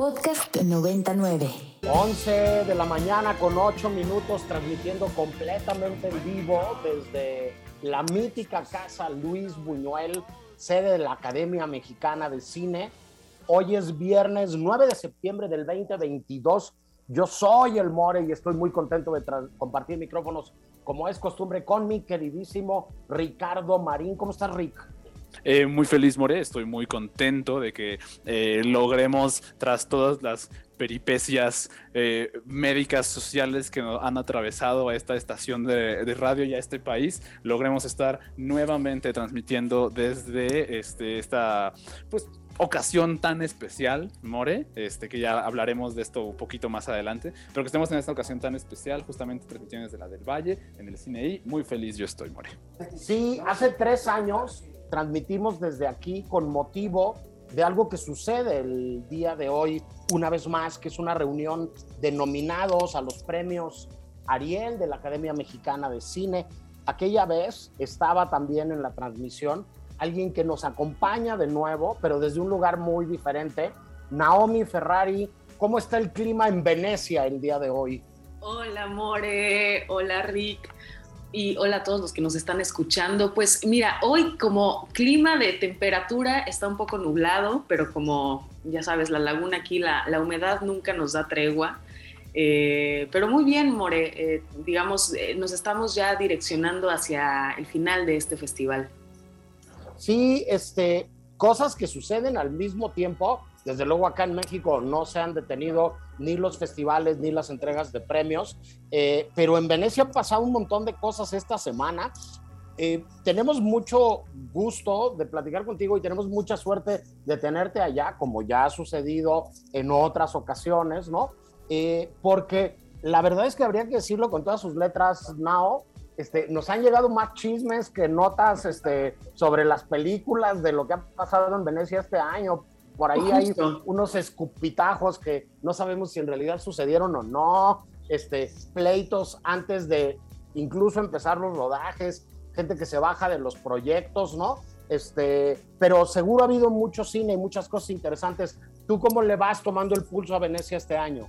Podcast 99. 11 de la mañana con 8 minutos transmitiendo completamente en vivo desde la mítica casa Luis Buñuel, sede de la Academia Mexicana de Cine. Hoy es viernes 9 de septiembre del 2022. Yo soy el More y estoy muy contento de compartir micrófonos como es costumbre con mi queridísimo Ricardo Marín. ¿Cómo estás, Rick? Eh, muy feliz, More. Estoy muy contento de que eh, logremos, tras todas las peripecias eh, médicas, sociales que nos han atravesado a esta estación de, radio y a este país, logremos estar nuevamente transmitiendo desde este, esta pues, ocasión tan especial, More, este, que ya hablaremos de esto un poquito más adelante, pero que estemos en esta ocasión tan especial, justamente transmisiones de la del Valle, en el cine y muy feliz yo estoy, More. Sí, hace tres años transmitimos desde aquí con motivo de algo que sucede el día de hoy, una vez más, que es una reunión de nominados a los premios Ariel de la Academia Mexicana de Cine. Aquella vez estaba también en la transmisión alguien que nos acompaña de nuevo, pero desde un lugar muy diferente, Naomi Ferrari. ¿Cómo está el clima en Venecia el día de hoy? Hola, More. Hola, Rick y hola a todos los que nos están escuchando. Pues mira, hoy como clima de temperatura está un poco nublado, pero como ya sabes, la laguna aquí, la, humedad nunca nos da tregua. Eh, pero muy bien, More, eh, digamos, eh, nos estamos ya direccionando hacia el final de este festival. Sí, este, cosas que suceden al mismo tiempo desde luego acá en México no se han detenido ni los festivales ni las entregas de premios, eh, pero en Venecia han pasado un montón de cosas esta semana. Eh, tenemos mucho gusto de platicar contigo y tenemos mucha suerte de tenerte allá, como ya ha sucedido en otras ocasiones, ¿no? Eh, porque la verdad es que habría que decirlo con todas sus letras, Nao, este, nos han llegado más chismes que notas este, sobre las películas de lo que ha pasado en Venecia este año. Por ahí hay unos escupitajos que no sabemos si en realidad sucedieron o no, este, pleitos antes de incluso empezar los rodajes, gente que se baja de los proyectos, ¿no? Este, pero seguro ha habido mucho cine y muchas cosas interesantes. ¿Tú cómo le vas tomando el pulso a Venecia este año?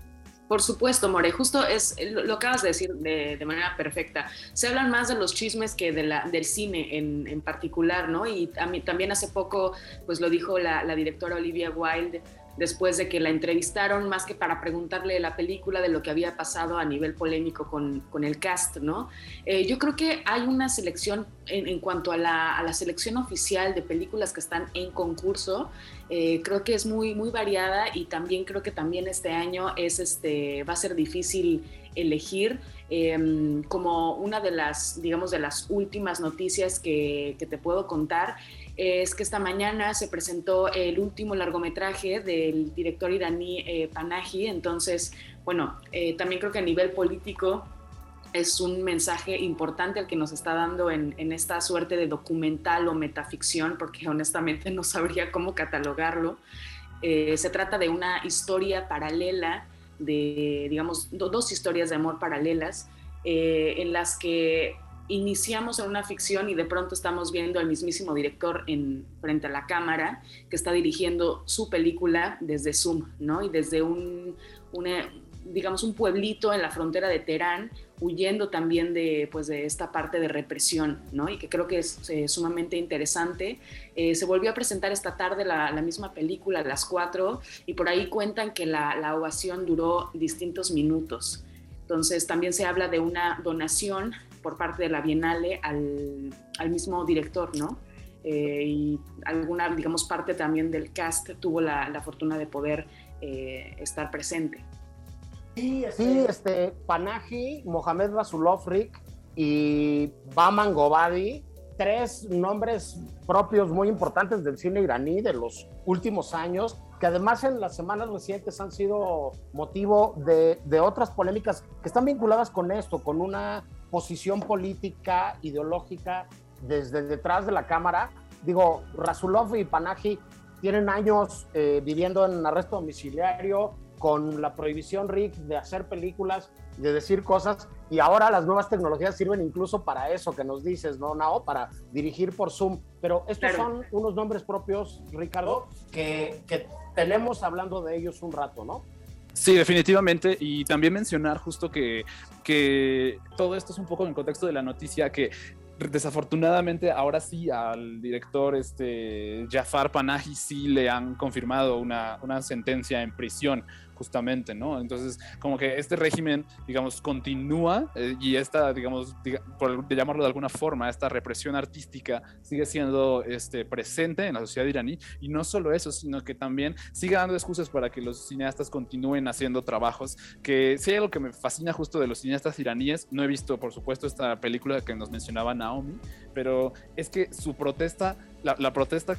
Por supuesto, More, justo es lo acabas de decir de, manera perfecta. Se hablan más de los chismes que de la, del cine en, en particular, ¿no? Y también hace poco, pues lo dijo la, la directora Olivia Wilde, después de que la entrevistaron, más que para preguntarle la película de lo que había pasado a nivel polémico con, con el cast, ¿no? Eh, yo creo que hay una selección en, en cuanto a la, a la, selección oficial de películas que están en concurso, eh, creo que es muy, muy variada y también creo que también este año es, este, va a ser difícil elegir. Em, como una de las, digamos, de las últimas noticias que, que te puedo contar es que esta mañana se presentó el último largometraje del director iraní eh, Panahi, entonces, bueno, eh, también creo que a nivel político es un mensaje importante el que nos está dando en, esta suerte de documental o metaficción, porque honestamente no sabría cómo catalogarlo. Eh, se trata de una historia paralela, de, digamos, dos historias de amor paralelas, en las que iniciamos en una ficción y de pronto estamos viendo al mismísimo director en, frente a la cámara que está dirigiendo su película desde Zoom, ¿no? Y desde un, digamos, un pueblito en la frontera de Teherán, huyendo también de, pues, de esta parte de represión, ¿no? Y que creo que es eh, sumamente interesante. Eh, se volvió a presentar esta tarde la, misma película las cuatro y por ahí cuentan que la, la ovación duró distintos minutos. Entonces también se habla de una donación por parte de la Bienale al, al mismo director, ¿no? Eh, y alguna, digamos, parte también del cast tuvo la, la fortuna de poder eh, estar presente. Sí, este, este Panahi, Mohamed Rasulofrik y Baman Gobadi, tres nombres propios muy importantes del cine iraní de los últimos años, que además en las semanas recientes han sido motivo de, de otras polémicas que están vinculadas con esto, con una posición política, ideológica desde detrás de la Cámara. Digo, Rasulov y Panaji tienen años eh, viviendo en arresto domiciliario, con la prohibición, Rick, de hacer películas, de decir cosas, y ahora las nuevas tecnologías sirven incluso para eso que nos dices, ¿no, Nao? Para dirigir por Zoom. Pero estos son unos nombres propios, Ricardo, que, que tenemos hablando de ellos un rato, ¿no? Sí, definitivamente. Y también mencionar justo que, que todo esto es un poco en el contexto de la noticia que desafortunadamente ahora sí al director este Jafar Panahi sí le han confirmado una, una sentencia en prisión justamente, ¿no? Entonces, como que este régimen, digamos, continúa eh, y esta, digamos, por llamarlo de alguna forma, esta represión artística sigue siendo este, presente en la sociedad iraní y no solo eso, sino que también sigue dando excusas para que los cineastas continúen haciendo trabajos, que si hay algo que me fascina justo de los cineastas iraníes, no he visto, por supuesto, esta película que nos mencionaba Naomi, pero es que su protesta, la protesta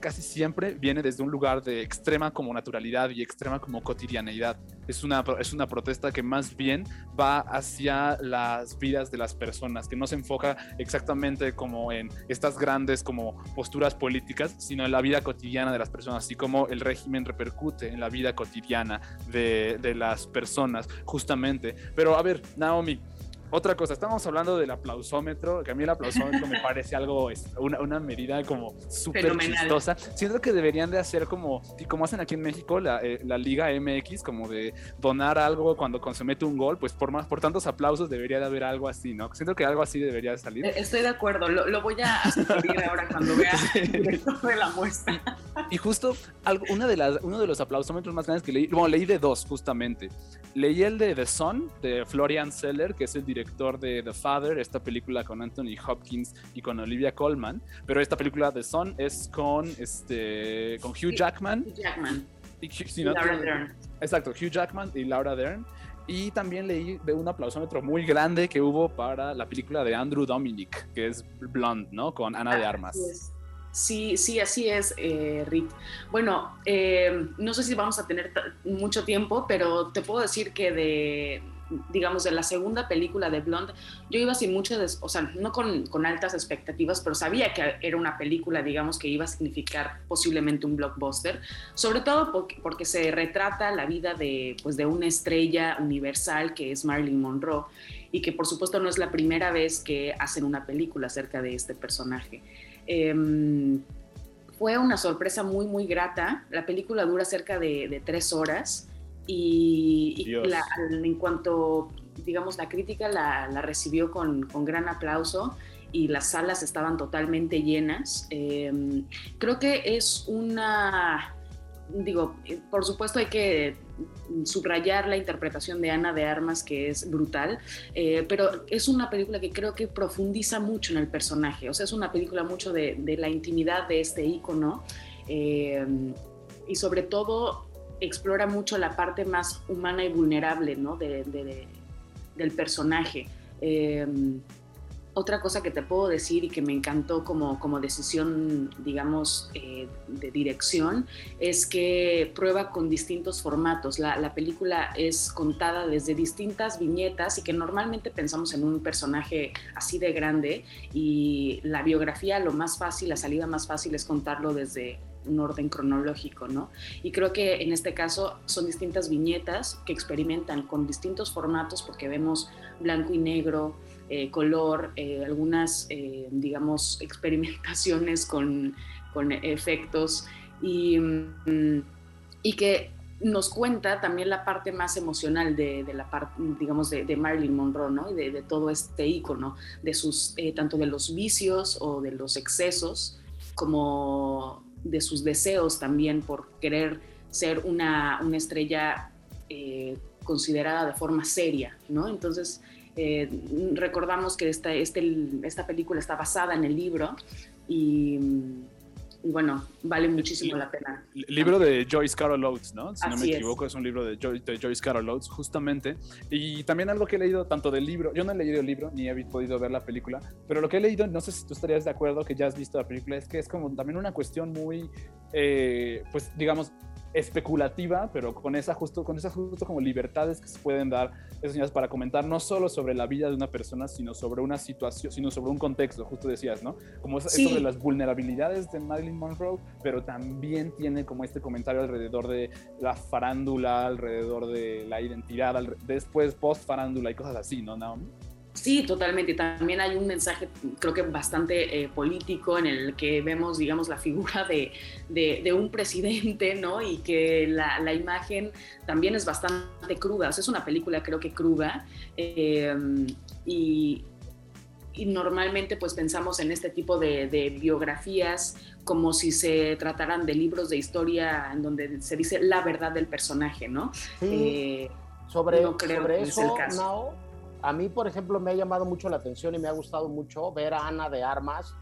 casi siempre viene desde un lugar de extrema como naturalidad y extrema como cotidianeidad. Es una, es una protesta que más bien va hacia las vidas de las personas, que no se enfoca exactamente como en estas grandes como posturas políticas, sino en la vida cotidiana de las personas, así como el régimen repercute en la vida cotidiana de, de las personas, justamente. Pero a ver, Naomi, otra cosa, estamos hablando del aplausómetro, que a mí el aplausómetro me parece algo, una, una medida como súper chistosa. Siento que deberían de hacer como, como hacen aquí en México, la, eh, la, Liga MX, como de donar algo cuando se mete un gol, pues por, más, por tantos aplausos debería de haber algo así, ¿no? Siento que algo así debería de salir. Eh, estoy de acuerdo, lo, lo voy a sugerir ahora cuando vea de la muestra. Y justo algo, una de las, uno de los aplausómetros más grandes que leí, bueno, leí de dos justamente. Leí el de The Sun, de Florian Seller, que es el director director de The Father, esta película con Anthony Hopkins y con Olivia Colman, pero esta película The Son es con, este, con Hugh Jackman. Jackman. Y, Laura Dern. Exacto, Hugh Jackman y Laura Dern. Y también leí de un aplausómetro muy grande que hubo para la película de Andrew Dominic, que es Blonde, ¿no? Con Ana de Armas. Sí, sí, así es, eh, Rick. Bueno, eh, no sé si vamos a tener mucho tiempo, pero te puedo decir que de digamos, de la segunda película de Blonde, yo iba sin muchas, o sea, no con, con, altas expectativas, pero sabía que era una película, digamos, que iba a significar posiblemente un blockbuster, sobre todo porque, porque se retrata la vida de, pues, de una estrella universal que es Marilyn Monroe y que por supuesto no es la primera vez que hacen una película acerca de este personaje. Eh, fue una sorpresa muy, muy grata. La película dura cerca de, de tres horas y, en cuanto, digamos, la crítica la, recibió con, con, gran aplauso y las salas estaban totalmente llenas. Em, creo que es una, digo, por supuesto hay que subrayar la interpretación de Ana de Armas, que es brutal, eh, pero es una película que creo que profundiza mucho en el personaje, o sea, es una película mucho de, de la intimidad de este ícono. Em, y sobre todo explora mucho la parte más humana y vulnerable ¿no? de, del personaje. Em, otra cosa que te puedo decir y que me encantó como, como decisión, digamos, eh, de dirección, es que prueba con distintos formatos. La, la, película es contada desde distintas viñetas y que normalmente pensamos en un personaje así de grande y la biografía lo más fácil, la salida más fácil es contarlo desde un orden cronológico, ¿no? Y creo que en este caso son distintas viñetas que experimentan con distintos formatos porque vemos blanco y negro, eh, color, eh, algunas, eh, digamos, experimentaciones con, con efectos y, mm, y, que nos cuenta también la parte más emocional de, de la parte, digamos, de, de, Marilyn Monroe, ¿no? Y de, de todo este ícono, de sus, tanto de los vicios o de los excesos, como de sus deseos también por querer ser una, una estrella eh, considerada de forma seria, ¿no? Entonces, eh, recordamos que esta, este, esta película está basada en el libro y bueno, vale muchísimo la pena. Libro de Joyce Carol Oates, ¿no? Si no me equivoco, es. un libro de, Joyce Carol Oates, justamente. Y también algo que he leído tanto del libro, yo no he leído el libro ni he podido ver la película, pero lo que he leído, no sé si tú estarías de acuerdo que ya has visto la película, es que es como también una cuestión muy, eh, pues digamos, especulativa, pero con esa justo, con esas justo como libertades que se pueden dar esas señales para comentar no solo sobre la vida de una persona, sino sobre una situación, sino sobre un contexto, justo decías, ¿no? Como es, sobre las vulnerabilidades de Marilyn Monroe, pero también tiene como este comentario alrededor de la farándula, alrededor de la identidad, después post farándula y cosas así, ¿no, Naomi? Sí, totalmente. También hay un mensaje, creo que bastante eh, político, en el que vemos, digamos, la figura de, de, un presidente, ¿no? Y que la, la, imagen también es bastante cruda. O sea, es una película, creo que cruda. Eh, y, y, normalmente, pues pensamos en este tipo de, de, biografías como si se trataran de libros de historia en donde se dice la verdad del personaje, ¿no? Eh, sobre, no creo sobre eso, el caso a mí, por ejemplo, me ha llamado mucho la atención y me ha gustado mucho ver a Ana de Armas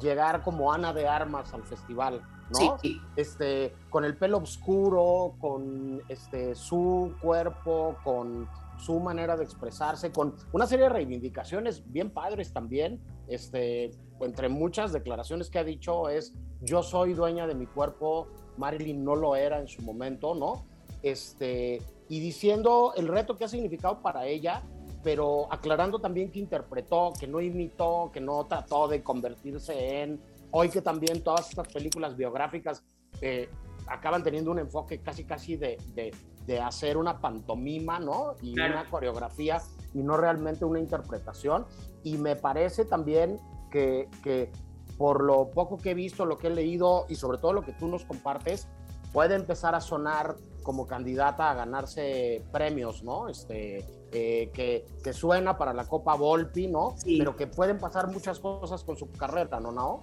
llegar como Ana de Armas al festival, ¿no? Sí. Este, con el pelo oscuro, con este, su cuerpo, con su manera de expresarse, con una serie de reivindicaciones bien padres también, este, entre muchas declaraciones que ha dicho es, yo soy dueña de mi cuerpo, Marilyn no lo era en su momento, ¿no? Este, y diciendo el reto que ha significado para ella pero aclarando también que interpretó, que no imitó, que no trató de convertirse en, hoy que también todas estas películas biográficas eh, acaban teniendo un enfoque casi casi de, de, de hacer una pantomima, ¿no? Y una coreografía y no realmente una interpretación. Y me parece también que, que por lo poco que he visto, lo que he leído y sobre todo lo que tú nos compartes, puede empezar a sonar como candidata a ganarse premios, ¿no? Este, eh, que, que, suena para la Copa Volpi, ¿no? Pero que pueden pasar muchas cosas con su carrera, ¿no, Nao?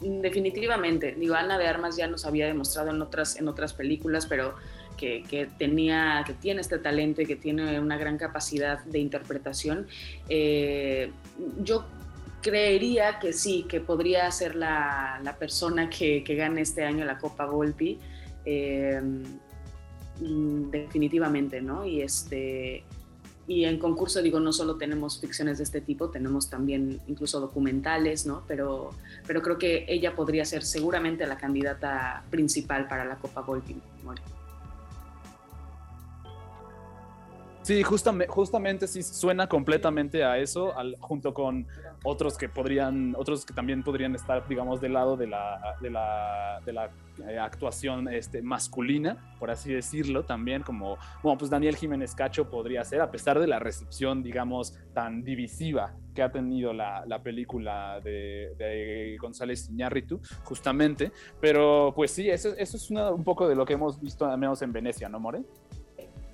Definitivamente. Digo, Ana de Armas ya nos había demostrado en otras, en otras películas, pero que, que, tenía, que tiene este talento y que tiene una gran capacidad de interpretación. Eh, yo creería que sí, que podría ser la, la persona que, que, gane este año la Copa Volpi. Eh, definitivamente, ¿no? Y este y en concurso digo no solo tenemos ficciones de este tipo tenemos también incluso documentales no pero pero creo que ella podría ser seguramente la candidata principal para la Copa Volpi Sí, justamente, justamente sí suena completamente a eso, junto con otros que podrían, otros que también podrían estar, digamos, del lado de la, de la, de la eh, actuación este, masculina, por así decirlo, también como, bueno, pues Daniel Jiménez Cacho podría ser, a pesar de la recepción, digamos, tan divisiva que ha tenido la, la película de, de, González Iñárritu, justamente, pero pues sí, eso, eso es un poco de lo que hemos visto, al menos en Venecia, ¿no, More?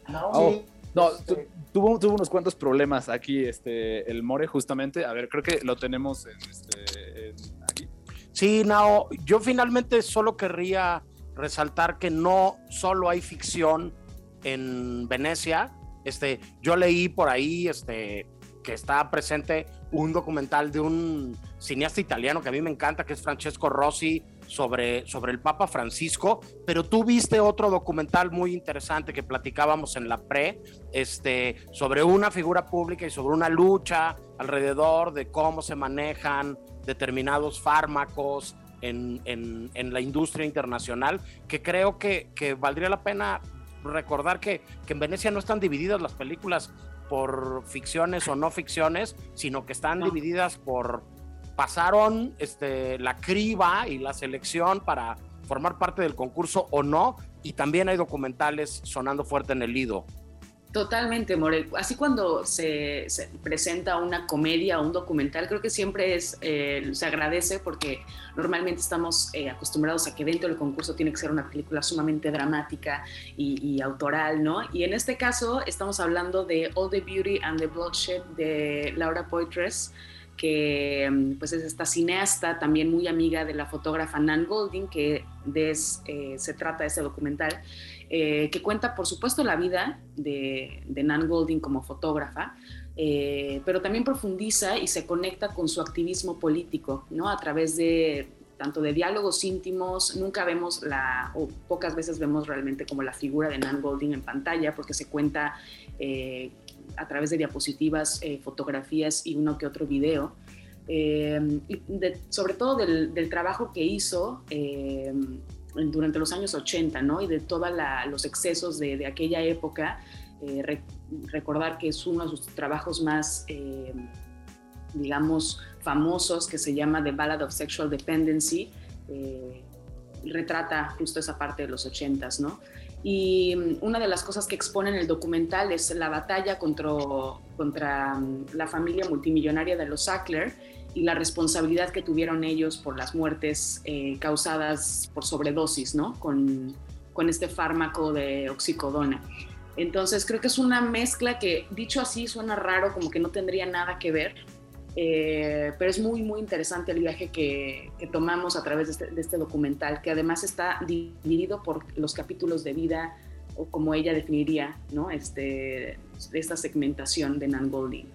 No, sí. No, este, tuvo, tuvo, unos cuantos problemas aquí este, el More, justamente. A ver, creo que lo tenemos este, aquí. Sí, Nao, yo finalmente solo querría resaltar que no solo hay ficción en Venecia. Este, yo leí por ahí este, que está presente un documental de un cineasta italiano que a mí me encanta, que es Francesco Rossi, sobre, sobre el Papa Francisco, pero tú viste otro documental muy interesante que platicábamos en la pre, este, sobre una figura pública y sobre una lucha alrededor de cómo se manejan determinados fármacos en, en, en la industria internacional, que creo que, que valdría la pena recordar que, que, en Venecia no están divididas las películas por ficciones o no ficciones, sino que están divididas por pasaron este, la criba y la selección para formar parte del concurso o no, y también hay documentales sonando fuerte en el Lido. Totalmente, More. Así cuando se, presenta una comedia o un documental, creo que siempre eh, se agradece porque normalmente estamos eh, acostumbrados a que dentro del concurso tiene que ser una película sumamente dramática y, y, autoral, ¿no? Y en este caso estamos hablando de All the Beauty and the Bloodshed de Laura Poitres, que mm, pues es esta cineasta también muy amiga de la fotógrafa Nan Golding, que des, eh, se trata de este documental, eh, que cuenta por supuesto la vida de, de Nan Golding como fotógrafa, eh, pero también profundiza y se conecta con su activismo político, ¿no? A través de tanto de diálogos íntimos, nunca vemos la, o pocas veces vemos realmente como la figura de Nan Golding en pantalla, porque se cuenta a través de diapositivas, eh, fotografías y uno que otro video. Eh, y sobre todo del, trabajo que hizo eh, durante los años 80, ¿no? Y de todos los excesos de, aquella época. Eh, recordar que es uno de sus trabajos más, eh, digamos, famosos, que se llama The Ballad of Sexual Dependency. retrata justo esa parte de los 80s, ¿no? Y mm, una de las cosas que expone en el documental es la batalla contra, contra mm, la familia multimillonaria de los Sackler y la responsabilidad que tuvieron ellos por las muertes eh, causadas por sobredosis, ¿no? Con, con este fármaco de oxicodona. Entonces creo que es una mezcla que, dicho así, suena raro, como que no tendría nada que ver, eh, pero es muy, muy interesante el viaje que, tomamos a través este, de este, documental, que además está dividido por los capítulos de vida, o como ella definiría, ¿no? Este, esta segmentación de Nan Golding.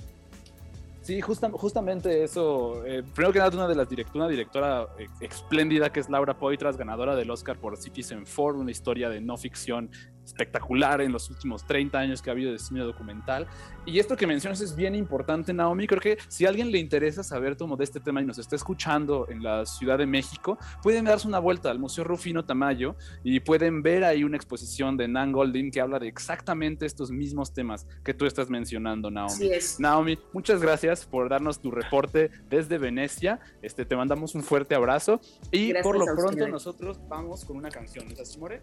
Sí, justamente eso. Eh, primero que nada, una de las una directora eh, espléndida que es Laura Poitras, ganadora del Oscar por Citizen Four, una historia de no ficción espectacular en los últimos 30 años que ha habido de cine documental. Y esto que mencionas es bien importante, Naomi. Creo que si a alguien le interesa saber todo de este tema y nos está escuchando en la Ciudad de México, pueden darse una vuelta al Museo Rufino Tamayo y pueden ver ahí una exposición de Nan Goldin que habla de exactamente estos mismos temas que tú estás mencionando, Naomi. es. Naomi, muchas gracias por darnos tu reporte desde Venecia. Este, te mandamos un fuerte abrazo y por lo pronto nosotros vamos con una canción.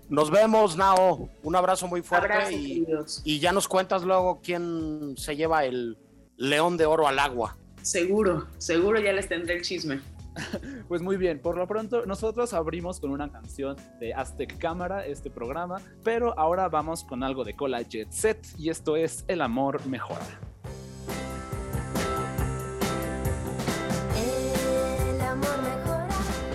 Nos vemos, Nao. Un abrazo muy fuerte y, y, ya nos cuentas luego quién se lleva el león de oro al agua. Seguro, seguro ya les tendré el chisme. Pues muy bien, por lo pronto nosotros abrimos con una canción de Aztec Cámara este programa, pero ahora vamos con algo de Cola Jet Set y esto es El amor mejora.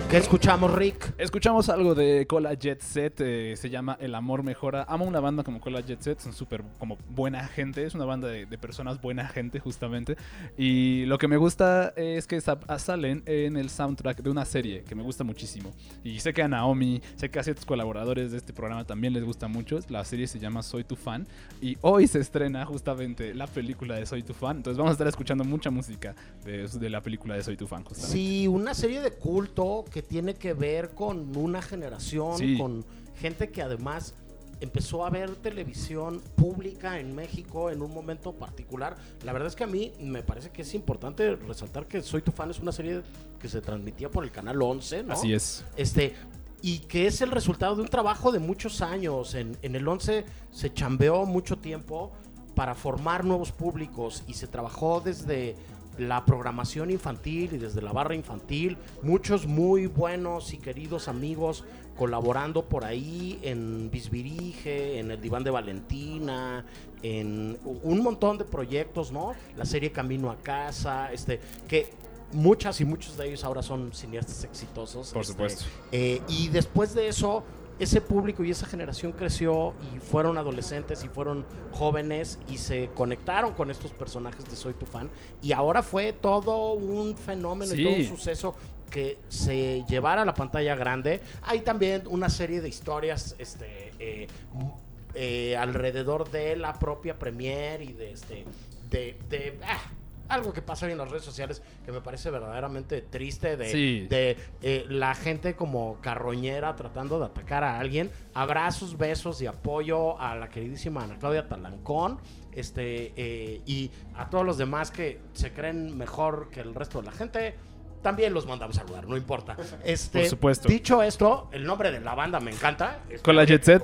¿Qué escuchamos, Rick? Escuchamos algo de Cola Jet Set, eh, se llama El Amor Mejora. Amo una banda como Cola Jet Set, son súper como buena gente, es una banda de, personas buena gente justamente. Y lo que me gusta es que salen en el soundtrack de una serie que me gusta muchísimo. Y sé que a Naomi, sé que a ciertos colaboradores de este programa también les gusta mucho. La serie se llama Soy tu fan y hoy se estrena justamente la película de Soy tu fan. Entonces vamos a estar escuchando mucha música de, de la película de Soy tu fan justamente. Sí, una serie de culto que tiene que ver con una generación, con gente que además empezó a ver televisión pública en México en un momento particular. La verdad es que a mí me parece que es importante resaltar que Soy tu fan es una serie que se transmitía por el canal 11, ¿no? Así es. Este, y que es el resultado de un trabajo de muchos años. En, en el 11 se chambeó mucho tiempo para formar nuevos públicos y se trabajó desde la programación infantil y desde la barra infantil, muchos muy buenos y queridos amigos colaborando por ahí en Bisbirige, en el Diván de Valentina, en un montón de proyectos, ¿no? La serie Camino a Casa, este, que muchas y muchos de ellos ahora son cineastas exitosos. Por este, supuesto. Eh, y después de eso ese público y esa generación creció y fueron adolescentes y fueron jóvenes y se conectaron con estos personajes de Soy tu fan y ahora fue todo un fenómeno y todo un suceso que se llevara a la pantalla grande. Hay también una serie de historias este, eh, eh, alrededor de la propia premier y de este de, ah, algo que pasa en las redes sociales que me parece verdaderamente triste de, de eh, la gente como carroñera tratando de atacar a alguien. Abrazos, besos y apoyo a la queridísima Ana Claudia Talancón este, eh, y a todos los demás que se creen mejor que el resto de la gente también los mandamos a saludar, no importa. Este, Por supuesto. Dicho esto, el nombre de la banda me encanta. Con la Jet Set.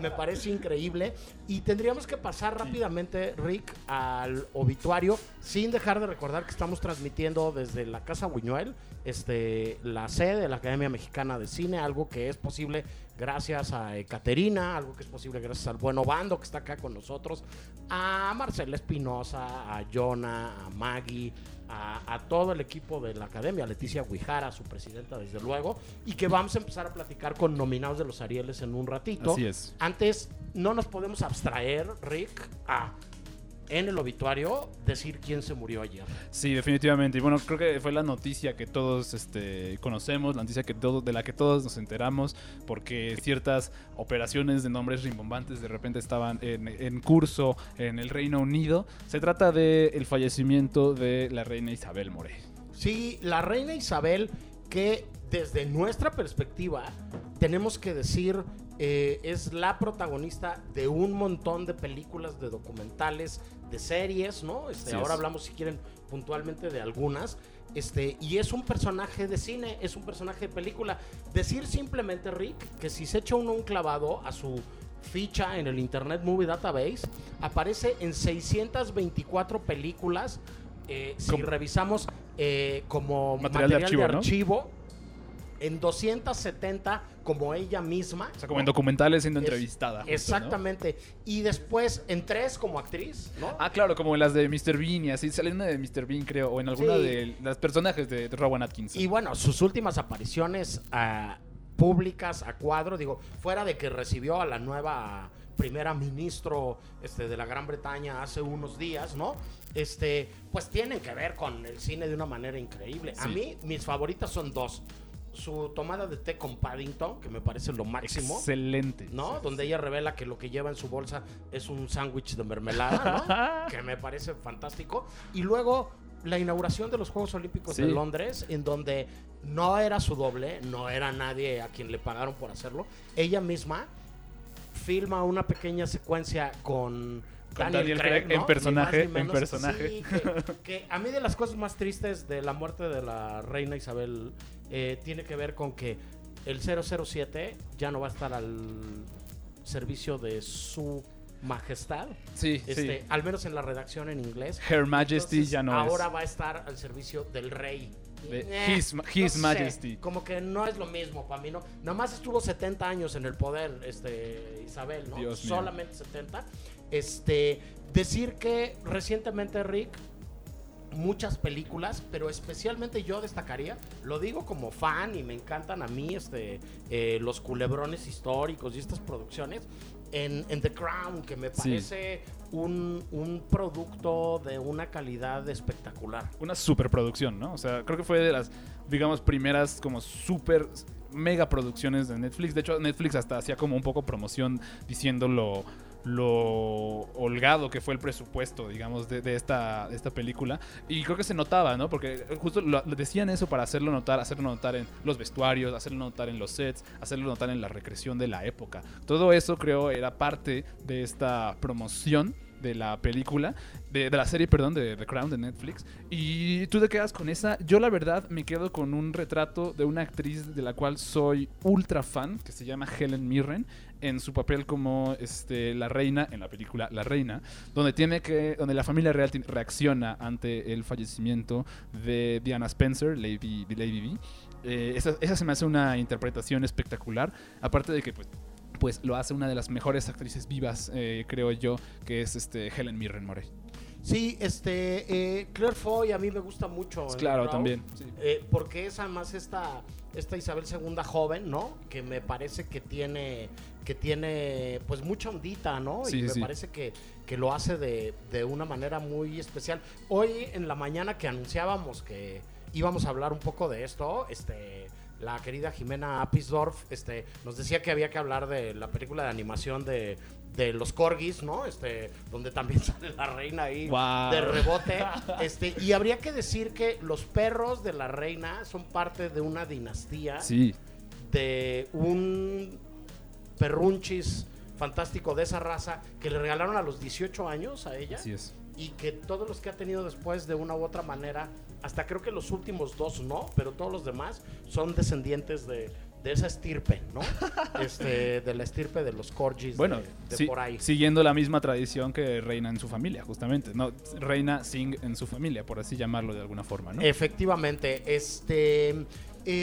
Me parece, increíble. Y tendríamos que pasar rápidamente, Rick, al obituario, sin dejar de recordar que estamos transmitiendo desde la Casa Buñuel, este, la sede de la Academia Mexicana de Cine, algo que es posible gracias a Caterina, algo que es posible gracias al bueno bando que está acá con nosotros, a Marcela Espinosa, a Jonah, a Maggie, a, todo el equipo de la academia, Leticia Guijara, su presidenta, desde luego, y que vamos a empezar a platicar con nominados de los Arieles en un ratito. Así es. Antes, no nos podemos abstraer, Rick, a en el obituario decir quién se murió ayer. Sí, definitivamente. Y bueno, creo que fue la noticia que todos este, conocemos, la noticia que todo, de la que todos nos enteramos, porque ciertas operaciones de nombres rimbombantes de repente estaban en, curso en el Reino Unido. Se trata del el fallecimiento de la reina Isabel More. Sí, la reina Isabel que desde nuestra perspectiva, tenemos que decir, eh, es la protagonista de un montón de películas, de documentales, de series, ¿no? Este, ahora es. hablamos, si quieren, puntualmente de algunas. Este, y es un personaje de cine, es un personaje de película. Decir simplemente, Rick, que si se echa uno un clavado a su ficha en el Internet Movie Database, aparece en 624 películas. eh, si revisamos eh, como Material de archivo, en 270 como ella misma. O sea, como en documentales siendo Es- entrevistada. justo, ¿no? Exactamente. Y después en tres como actriz, ¿no? Ah, claro, como en las de Mr. Bean y así. Sale una de Mr. Bean, creo, o en alguna Sí. de los personajes de Rowan Atkinson. Y bueno, sus últimas apariciones ah, públicas a cuadro, digo, fuera de que recibió a la nueva primera ministro este, de la Gran Bretaña hace unos días, ¿no? Este, pues tienen que ver con el cine de una manera increíble. A mí, mis favoritas son dos. Su tomada de té con Paddington, que me parece lo máximo. Excelente. ¿no? Sí, Donde ella revela que lo que lleva en su bolsa es un sándwich de mermelada, ¿no? que me parece fantástico. Y luego la inauguración de los Juegos Olímpicos Sí. de Londres, en donde no era su doble, no era nadie a quien le pagaron por hacerlo. Ella misma filma una pequeña secuencia con, Con Daniel Craig en ¿no? personaje, Ni ni en personaje. Sí, que, que a mí de las cosas más tristes de la muerte de la reina Isabel eh, tiene que ver con que el 007 ya no va a estar al servicio de su majestad, Sí, este, sí. al menos en la redacción en inglés. Her Majesty Entonces, ya no ahora es. va a estar al servicio del rey. De Eh, His His Majesty. como que no es lo mismo para mí, ¿no? Nomás estuvo 70 años en el poder, este, Isabel, ¿no? Dios mío. Solamente 70. Este, decir que recientemente, Rick, muchas películas, pero especialmente yo destacaría, lo digo como fan y me encantan a mí este, eh, los culebrones históricos y estas producciones, en, en The Crown, que me Sí. parece un, un producto de una calidad espectacular. Una superproducción, ¿no? O sea, creo que fue de las, digamos, primeras como super mega producciones de Netflix. De hecho, Netflix hasta hacía como un poco promoción diciendo lo, holgado que fue el presupuesto, digamos, de, de esta, de esta película. Y creo que se notaba, ¿no? Porque justo lo, lo decían eso para hacerlo notar, hacerlo notar en los vestuarios, hacerlo notar en los sets, hacerlo notar en la recreación de la época. Todo eso creo era parte de esta promoción de la película, de, de la serie, perdón, de The Crown de Netflix. Y tú te quedas con esa. Yo la verdad me quedo con un retrato de una actriz de la cual soy ultra fan, que se llama Helen Mirren, en su papel como este, la reina, en la película La Reina, donde tiene que, donde la familia real reacciona ante el fallecimiento de Diana Spencer, Lady, Lady Di. Eh, esa, esa se me hace una interpretación espectacular, aparte de que pues pues lo hace una de las mejores actrices vivas, eh, creo yo, que es este Helen Mirren Morey. Sí, este, eh, Claire Foy a mí me gusta mucho. en Claro, The Crown, también. sí. eh, porque es además esta, esta Isabel II joven, ¿no? Que me parece que tiene, que tiene pues mucha ondita, ¿no? Sí, y me sí. parece que, que lo hace de, de una manera muy especial. Hoy en la mañana que anunciábamos que íbamos a hablar un poco de esto, este... La querida Jimena Apisdorf este, nos decía que había que hablar de la película de animación de, de los corgis, ¿no? Este, donde también sale la reina ahí de rebote. Este, y habría que decir que los perros de la reina son parte de una dinastía Sí, de un perrunchis fantástico de esa raza que le regalaron a los 18 años a ella así es. y que todos los que ha tenido después de una u otra manera, hasta creo que los últimos dos no, pero todos los demás son descendientes de, de esa estirpe, ¿no? Este, de la estirpe de los corgis Bueno, de, por ahí. siguiendo la misma tradición que reina en su familia, justamente. No, reina Singh en su familia, por así llamarlo de alguna forma, ¿no? Efectivamente, este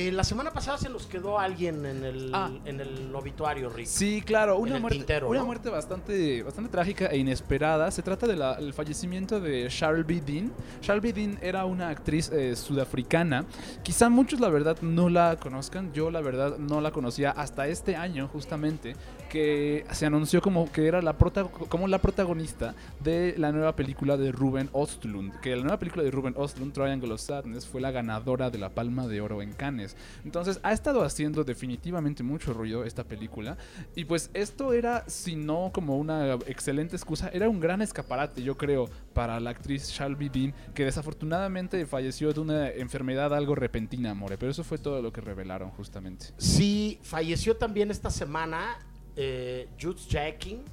eh, la semana pasada se nos quedó alguien en el, Ah. en el obituario, Rick. Sí, claro, En una el muerte, tintero, una ¿no? muerte bastante, bastante trágica e inesperada. Se trata del fallecimiento de Sharlby Dean. Sharlby Dean era una actriz eh, sudafricana. Quizá muchos la verdad no la conozcan. Yo la verdad no la conocía hasta este año justamente que se anunció como que era la, prota como la protagonista de la nueva película de Ruben Ostlund. Que la nueva película de Ruben Ostlund, Triangle of Sadness, fue la ganadora de la Palma de Oro en Cannes. Entonces ha estado haciendo definitivamente mucho ruido esta película. Y pues esto era, si no como una excelente excusa, era un gran escaparate, yo creo, para la actriz Shelby Dean, que desafortunadamente falleció de una enfermedad algo repentina, More. Pero eso fue todo lo que revelaron justamente. Sí, falleció también esta semana eh, Jacking,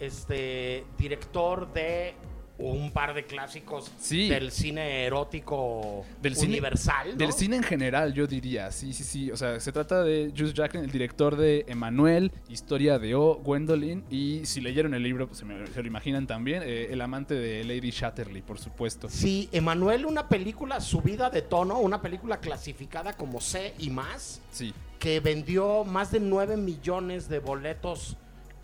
este director de un par de clásicos Sí. del cine erótico Del cine- universal. ¿no? Del cine en general, yo diría, sí, sí, sí. O sea, se trata de Jules Jacklin, el director de Emanuel, Historia de O, Gwendolyn, y si leyeron el libro, pues se, me- se lo imaginan también, eh, el amante de Lady Chatterley, por supuesto. Sí, Emanuel, una película subida de tono, una película clasificada como C y más, Sí, que vendió más de 9 millones de boletos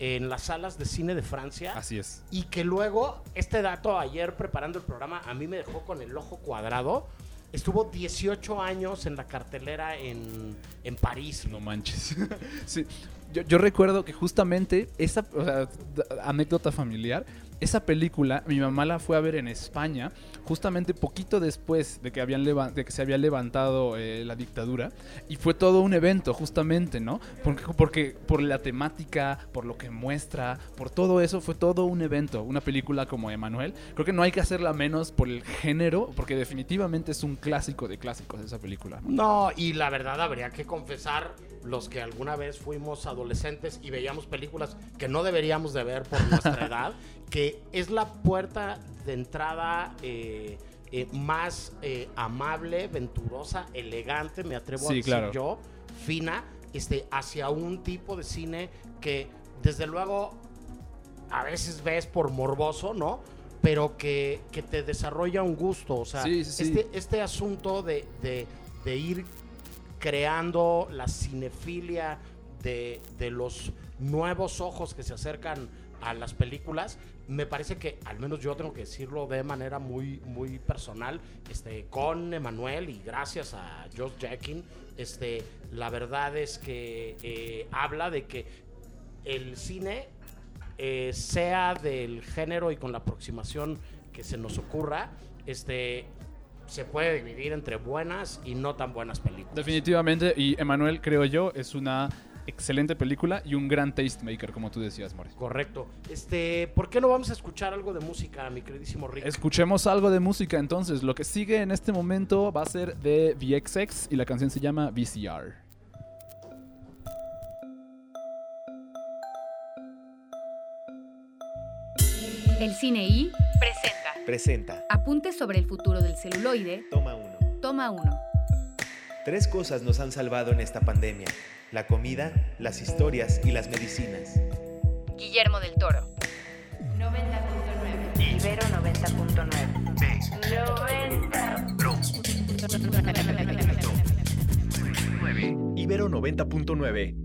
en las salas de cine de Francia. así es. Y que luego, este dato ayer preparando el programa, a mí me dejó con el ojo cuadrado. Estuvo 18 años en la cartelera en, en París. No manches. sí. Yo, yo recuerdo que justamente esa o sea, d- anécdota familiar, esa película, mi mamá la fue a ver en España, justamente poquito después de que, habían de que se había levantado eh, la dictadura, y fue todo un evento, justamente, ¿no? Porque, porque por la temática, por lo que muestra, por todo eso, fue todo un evento. Una película como Emanuel, creo que no hay que hacerla menos por el género, porque definitivamente es un clásico de clásicos esa película. ¿no? No, y la verdad habría que confesar, los que alguna vez fuimos adolescentes y veíamos películas que no deberíamos de ver por nuestra edad, que es la puerta de entrada eh, eh, más eh, amable, venturosa, elegante, me atrevo a decir claro. yo, fina, este, hacia un tipo de cine que desde luego a veces ves por morboso, ¿no? Pero que, que te desarrolla un gusto. O sea, Sí, sí, sí. Este, este asunto de, de- de ir creando la cinefilia de, de los nuevos ojos que se acercan a las películas, me parece que, al menos yo tengo que decirlo de manera muy, muy personal, este, con Emanuel y gracias a Josh Jackin, este, la verdad es que eh, habla de que el cine, eh, sea del género y con la aproximación que se nos ocurra, este, se puede dividir entre buenas y no tan buenas películas. Definitivamente, y Emanuel, creo yo, es una excelente película y un gran tastemaker, como tú decías, Morris. Correcto. Este, ¿por qué no vamos a escuchar algo de música, mi queridísimo Rick? Escuchemos algo de música entonces. Lo que sigue en este momento va a ser de VXX y la canción se llama VCR. El Cine I presenta Presenta. Apuntes sobre el futuro del celuloide. Toma uno. Toma 1. Tres cosas nos han salvado en esta pandemia. La comida, las historias y las medicinas. Guillermo del Toro. 90.9. Ibero 90.9. Ibero 90.9.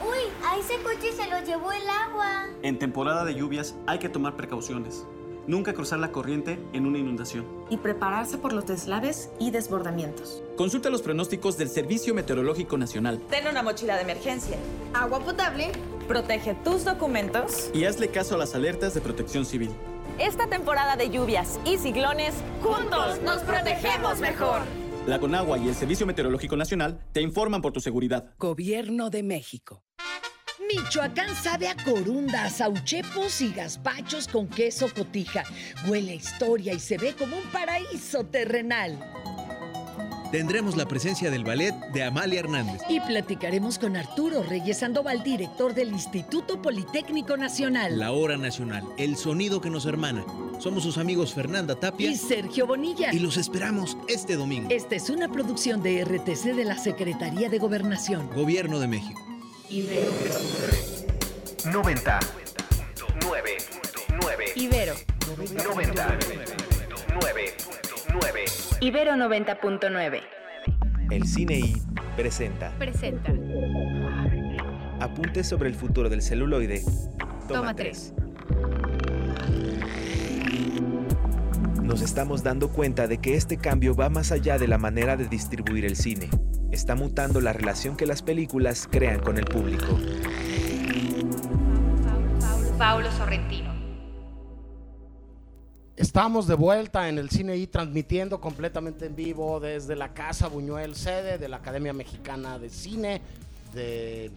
Uy, a ese coche se lo llevó el agua. En temporada de lluvias hay que tomar precauciones. Nunca cruzar la corriente en una inundación. y prepararse por los deslaves y desbordamientos. Consulta los pronósticos del Servicio Meteorológico Nacional Ten una mochila de emergencia. Agua potable. Protege tus documentos. y hazle caso a las alertas de protección civil. Esta temporada de lluvias y ciclones, juntos nos protegemos mejor. La Conagua y el Servicio Meteorológico Nacional te informan por tu seguridad. Gobierno de México. Michoacán sabe a corundas, auchepos y gazpachos con queso cotija. Huele a historia y se ve como un paraíso terrenal. Tendremos la presencia del ballet de Amalia Hernández. Y platicaremos con Arturo Reyes Sandoval, director del Instituto Politécnico Nacional. La hora nacional, el sonido que nos hermana. Somos sus amigos Fernanda Tapia Y Sergio Bonilla. y los esperamos este domingo. Esta es una producción de RTC de la Secretaría de Gobernación. Gobierno de México. 90. 9. 9. Ibero. 90. 9. 9. Ibero 90.9. El Cine I presenta Presenta. Apuntes sobre el futuro del celuloide. Toma, Toma tres. Nos estamos dando cuenta de que este cambio va más allá de la manera de distribuir el cine. Está mutando la relación que las películas crean con el público. Paulo Sorrentino. Estamos de vuelta en el cine y transmitiendo completamente en vivo desde la Casa Buñuel, sede de la Academia Mexicana de Cine, de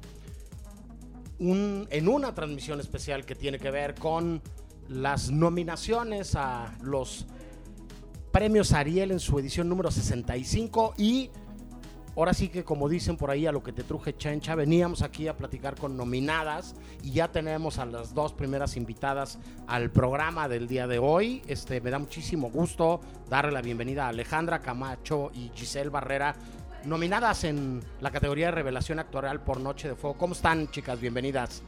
un- en una transmisión especial que tiene que ver con las nominaciones a los premios Ariel en su edición número 65 y ahora sí que como dicen por ahí a lo que te truje chencha, veníamos aquí a platicar con nominadas y ya tenemos a las dos primeras invitadas al programa del día de hoy. Este me da muchísimo gusto darle la bienvenida a Alejandra Camacho y Giselle Barrera, nominadas en la categoría de revelación actoral por Noche de Fuego. ¿Cómo están, chicas? Bienvenidas.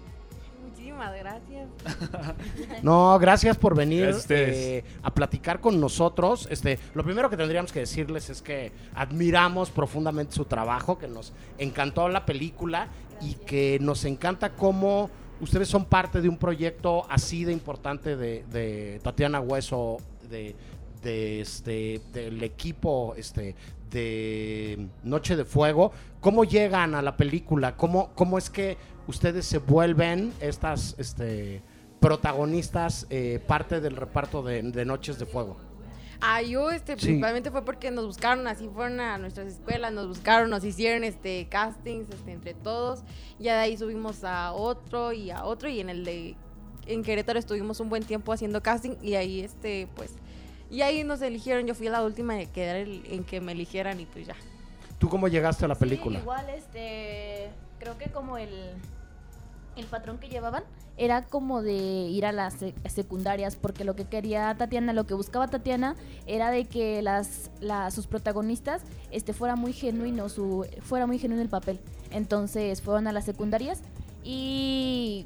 Muchísimas gracias. No, gracias por venir Gracias a ustedes. eh, a platicar con nosotros. Este, lo primero que tendríamos que decirles es que admiramos profundamente su trabajo, que nos encantó la película y que nos encanta cómo ustedes son parte de un proyecto así de importante de, de Tatiana Hueso, de, de este, del equipo este, de Noche de Fuego. ¿Cómo llegan a la película? ¿Cómo, cómo es que ustedes se vuelven estas este, protagonistas, eh, parte del reparto de, de Noches de Fuego? Ah, yo, este, Sí. principalmente fue porque nos buscaron, así fueron a nuestras escuelas, nos buscaron, nos hicieron, este, castings, este, entre todos. Ya de ahí subimos a otro y a otro y en el de, en Querétaro estuvimos un buen tiempo haciendo casting y ahí, este, pues, y ahí nos eligieron. Yo fui la última en quedar el- en que me eligieran y pues ya. ¿Tú cómo llegaste a la película? igual, este, creo que como el, el patrón que llevaban era como de ir a las sec- secundarias, porque lo que quería Tatiana, lo que buscaba Tatiana era de que las, la- sus protagonistas este, fuera muy genuino, su, fuera muy genuino el papel. Entonces fueron a las secundarias y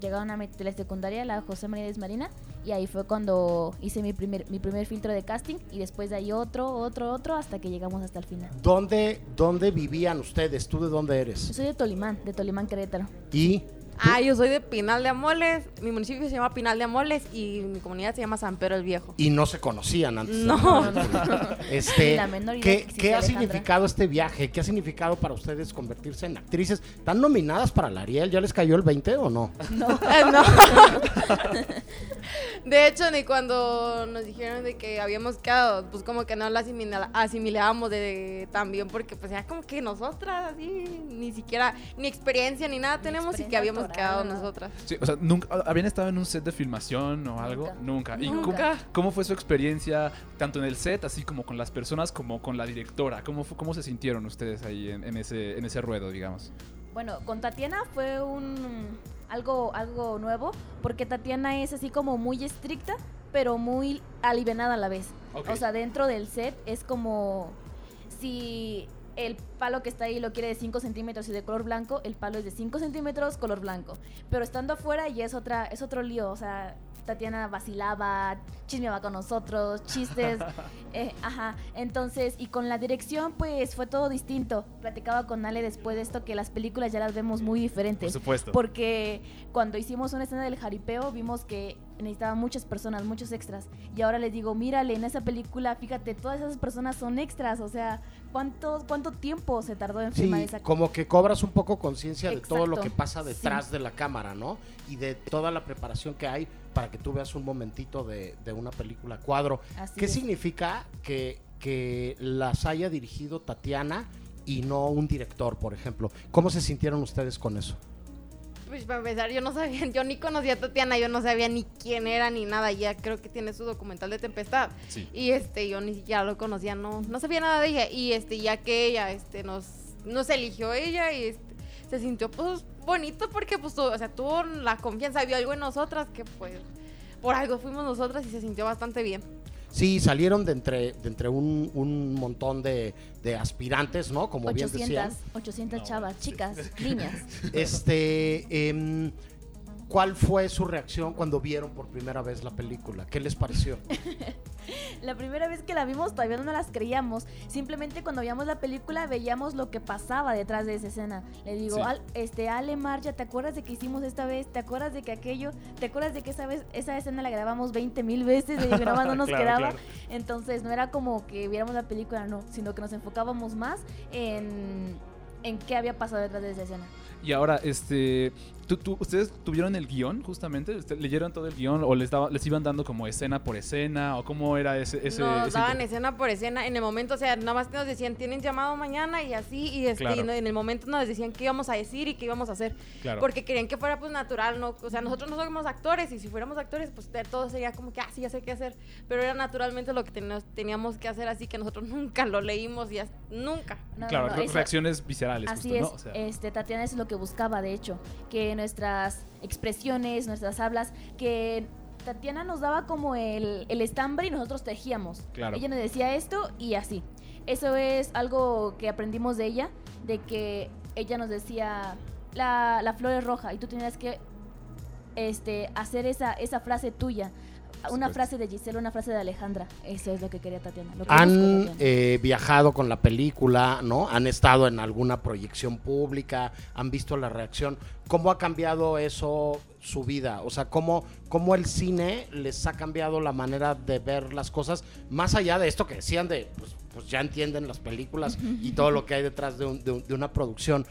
llegaron a la secundaria, la José María Desmarina, y ahí fue cuando hice mi primer, mi primer filtro de casting y después de ahí otro, otro, otro, hasta que llegamos hasta el final. ¿Dónde, ¿Dónde vivían ustedes? ¿Tú de dónde Yo eres? soy de Tolimán, de Tolimán, Querétaro. Y Ah, yo soy de Pinal de Amoles, mi municipio se llama Pinal de Amoles y mi comunidad se llama San Pedro el Viejo. y no se conocían antes. No. la película. Este, La menor idea ¿qué, qué ha significado este viaje? ¿Qué ha significado para ustedes convertirse en actrices? ¿Están nominadas para la Ariel? ¿Ya les cayó el 20 o no? No. no. De hecho, ni cuando nos dijeron de que habíamos quedado, pues como que no la asimila- asimilábamos de tan bien, porque pues ya como que nosotras así, ni siquiera, ni experiencia ni nada tenemos y que habíamos nosotras. Sí, o sea, nunca habían estado en un set de filmación o algo, nunca. ¿Y cómo, Nunca. cómo fue su experiencia tanto en el set, así como con las personas, como con la directora? ¿Cómo cómo se sintieron ustedes ahí en, en ese en ese ruedo, digamos? Bueno, con Tatiana fue un algo algo nuevo porque Tatiana es así como muy estricta, pero muy alivianada a la vez. O sea, dentro del set es como si el palo que está ahí lo quiere de 5 centímetros y de color blanco, el palo es de 5 centímetros, color blanco. Pero estando afuera ya es otra, es otro lío. O sea, Tatiana vacilaba, chismeaba con nosotros, chistes. eh, ajá. Entonces, y con la dirección, pues fue todo distinto. Platicaba con Ale después de esto que las películas ya las vemos muy diferentes. Por supuesto. Porque cuando hicimos una escena del jaripeo, vimos que necesitaban muchas personas, muchos extras. Y ahora les digo, mírale, en esa película, fíjate, todas esas personas son extras. O sea, ¿cuánto, cuánto tiempo se tardó en Sí, filmar esa como que cobras un poco conciencia de todo lo que pasa detrás sí. de la cámara, ¿no? Y de toda la preparación que hay para que tú veas un momentito de, de una película cuadro. Así ¿Qué es. significa que, que las haya dirigido Tatiana y no un director, por ejemplo? ¿Cómo se sintieron ustedes con eso? Pues para empezar, yo no sabía, yo ni conocía a Tatiana, yo no sabía ni quién era ni nada. Ya creo que tiene su documental de Tempestad. Sí. Y este, yo ni siquiera lo conocía, no, no sabía nada de ella. Y este, ya que ella, este, nos, nos eligió ella y este, se sintió pues bonito porque pues, tu- o sea, tuvo la confianza, vio algo en nosotras que pues por algo fuimos nosotras y se sintió bastante bien. Sí, salieron de entre, de entre un, un montón de, de aspirantes, ¿no? Como bien 800, decían. 800 chavas, chicas, niñas. Este, em, ¿cuál fue su reacción cuando vieron por primera vez la película? ¿Qué les pareció? La primera vez que la vimos todavía no las creíamos. Simplemente cuando veíamos la película veíamos lo que pasaba detrás de esa escena. Le digo, Sí. "Al- este, Ale Marcha, ¿te acuerdas de que hicimos esta vez? ¿Te acuerdas de que aquello? ¿Te acuerdas de que esa vez esa escena la grabamos 20 mil veces? De que nada más no nos Claro, quedaba. claro. Entonces no era como que viéramos la película, no, sino que nos enfocábamos más en, en qué había pasado detrás de esa escena. Y ahora, este, ¿tú- tú- ustedes tuvieron el guion justamente? ¿Usted- ¿Leyeron todo el guion o les, daba, les iban dando como escena por escena o cómo era ese... ese nos ese- daban escena por escena en el momento, o sea, nada más que nos decían, tienen llamado mañana y así, y, este, Claro. y en el momento nos decían qué íbamos a decir y qué íbamos a hacer. Claro. Porque querían que fuera pues natural, ¿no? O sea, nosotros no somos actores y si fuéramos actores, pues todo sería como que, ah, sí, ya sé qué hacer. Pero era naturalmente lo que teníamos, teníamos que hacer, así que nosotros nunca lo leímos y as- nunca. No, Claro, no, no, reacciones viscerales. Así justo, es, ¿no? O sea, este, Tatiana es lo que buscaba, de hecho, que nuestras expresiones, nuestras hablas, que Tatiana nos daba como el, el estambre y nosotros tejíamos. Claro. Ella nos decía esto y así. Eso es algo que aprendimos de ella, de que ella nos decía, la, la flor es roja y tú tenías que este, hacer esa, esa frase tuya. Una frase de Gisela, una frase de Alejandra. Eso es lo que quería Tatiana. lo que buscó Han Tatiana. eh, viajado con la película, ¿no? Han estado en alguna proyección pública, han visto la reacción. ¿Cómo ha cambiado eso su vida? O sea, ¿cómo, cómo el cine les ha cambiado la manera de ver las cosas? Más allá de esto que decían de, pues, pues ya entienden las películas y todo lo que hay detrás de, un- de de una producción.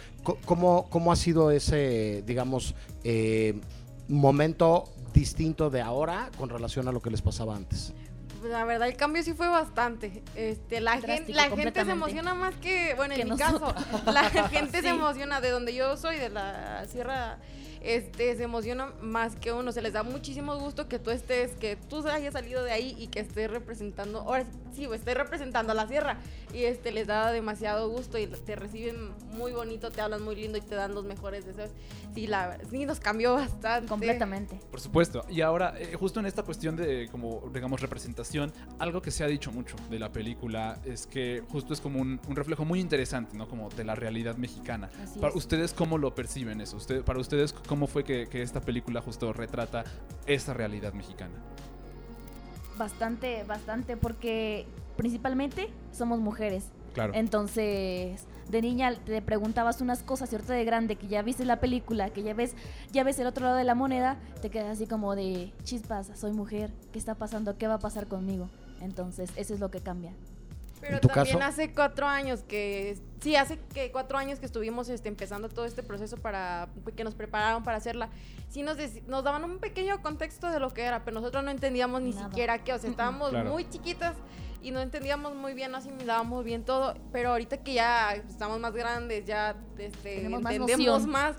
¿Cómo, ¿Cómo ha sido ese, digamos, eh, momento distinto de ahora con relación a lo que les pasaba antes? Pues, La verdad, el cambio sí fue bastante. Este, la gente, Drástico, la gente se emociona más que, bueno, en mi nosotros. caso, la gente Sí. se emociona de donde yo soy, de la sierra, este, se emociona más que uno. Se les da muchísimo gusto que tú estés, que tú hayas salido de ahí y que estés representando, ahora sí, estés representando a la sierra. Y este, les da demasiado gusto y te reciben muy bonito, te hablan muy lindo y te dan los mejores deseos. Sí, la, sí nos cambió bastante. Completamente. Por supuesto. Y ahora, eh, justo en esta cuestión de, como, digamos, representación, algo que se ha dicho mucho de la película es que justo es como un, un reflejo muy interesante, ¿no? Como de la realidad mexicana. Así para es. ustedes, ¿cómo lo perciben eso? Usted, para ustedes, ¿cómo fue que, que esta película justo retrata esa realidad mexicana? Bastante, bastante, porque principalmente somos mujeres. Claro. Entonces, de niña te preguntabas unas cosas y ahorita de grande que ya viste la película, que ya ves, ya ves el otro lado de la moneda, te quedas así como de chispas, soy mujer, ¿qué está pasando? ¿Qué va a pasar conmigo? Entonces, eso es lo que cambia. Pero ¿En tu también caso? hace cuatro años que, sí, hace que cuatro años que estuvimos este, empezando todo este proceso para que nos prepararon para hacerla. Sí nos, nos daban un pequeño contexto de lo que era, pero nosotros no entendíamos ni Nada. siquiera qué, o sea, estábamos Claro. muy chiquitas y no entendíamos muy bien, no asimilábamos bien todo, pero ahorita que ya estamos más grandes, ya este, más entendemos noción. más.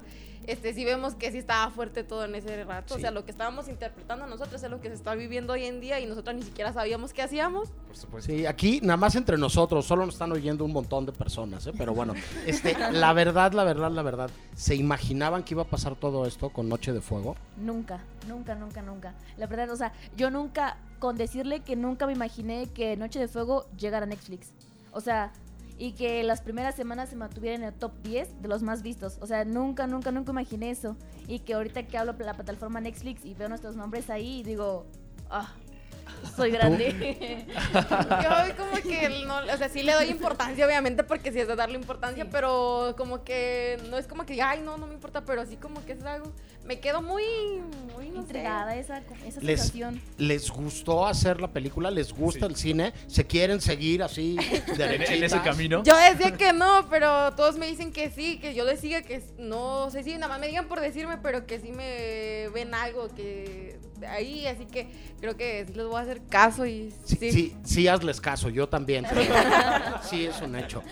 Este, sí vemos que sí estaba fuerte todo en ese rato. O sea, lo que estábamos interpretando nosotros es lo que se está viviendo hoy en día y nosotros ni siquiera sabíamos qué hacíamos. Por supuesto. Sí, aquí nada más entre nosotros, solo nos están oyendo un montón de personas, ¿eh? pero bueno, este, la verdad, la verdad, la verdad, ¿se imaginaban que iba a pasar todo esto con Noche de Fuego? Nunca, nunca, nunca, nunca. La verdad, o sea, yo nunca, con decirle que nunca me imaginé que Noche de Fuego llegara a Netflix. O sea, y que las primeras semanas se mantuviera en el top 10 de los más vistos. O sea, nunca, nunca, nunca imaginé eso. Y que ahorita que hablo de la plataforma Netflix y veo nuestros nombres ahí, digo, ah, soy grande. Yo como que no, o sea, sí le doy importancia, obviamente, porque sí es de darle importancia, pero como que no es como que diga, ay, no, no me importa, pero sí como que es algo, me quedo muy, muy, no sé. Intrigada esa, esa ¿Les, sensación. ¿Les gustó hacer la película? ¿Les gusta Sí. el cine? ¿Se quieren seguir así En, ese camino. Yo decía que no, pero todos me dicen que sí, que yo les diga que no sé si nada más me digan por decirme, pero que sí me ven algo que ahí, así que creo que sí les voy a hacer caso y Sí, sí. sí, sí, hazles caso, yo también. sí, es un hecho.